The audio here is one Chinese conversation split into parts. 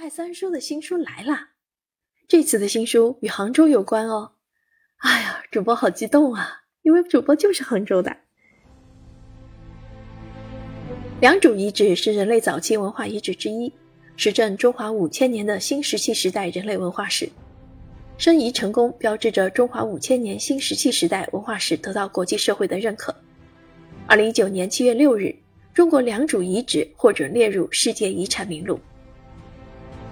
派三叔的新书来啦！这次的新书与杭州有关哦。哎呀，主播好激动啊，因为主播就是杭州的。良渚遗址是人类早期文化遗址之一，实证中华五千年的新石器时代人类文化史。申遗成功，标志着中华五千年新石器时代文化史得到国际社会的认可。二零一九年七月六日，中国良渚遗址获准列入世界遗产名录。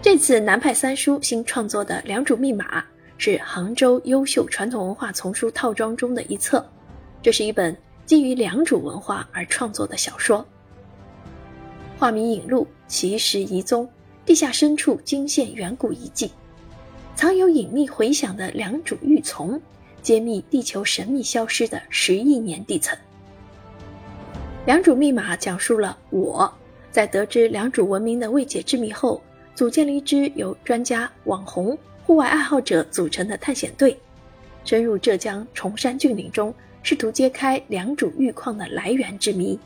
这次南派三叔新创作的《良渚密码》是杭州优秀传统文化丛书套装中的一册。这是一本基于良渚文化而创作的小说。画名引路，奇石遗踪，地下深处惊现远古遗迹，藏有隐秘回响的良渚玉琮，揭秘地球神秘消失的十亿年地层。《良渚密码》讲述了我在得知良渚文明的未解之谜后。组建了一支由专家、网红、户外爱好者组成的探险队，深入浙江崇山峻岭中，试图揭开良渚玉矿的来源之谜。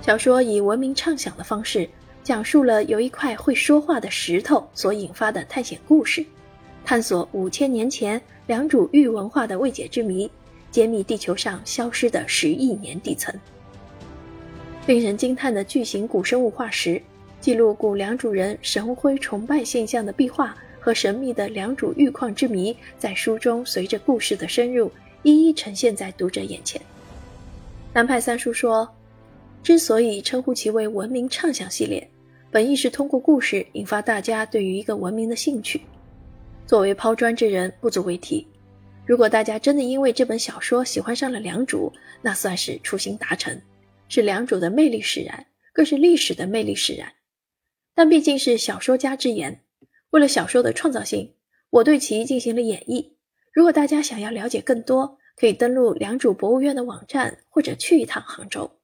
小说以文明畅想的方式，讲述了由一块会说话的石头所引发的探险故事，探索五千年前良渚玉文化的未解之谜，揭秘地球上消失的十亿年地层。令人惊叹的巨型古生物化石。记录古良渚人神辉崇拜现象的壁画和神秘的良渚玉矿之谜，在书中随着故事的深入，一一呈现在读者眼前。南派三叔说：“之所以称呼其为文明畅想系列，本意是通过故事引发大家对于一个文明的兴趣。作为抛砖之人，不足为提。如果大家真的因为这本小说喜欢上了良渚，那算是初心达成，是良渚的魅力使然，更是历史的魅力使然。”但毕竟是小说家之言，为了小说的创造性，我对其进行了演绎。如果大家想要了解更多，可以登录良渚博物院的网站，或者去一趟杭州，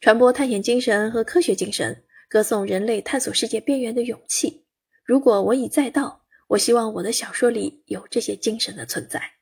传播探险精神和科学精神，歌颂人类探索世界边缘的勇气。如果我已再到，我希望我的小说里有这些精神的存在。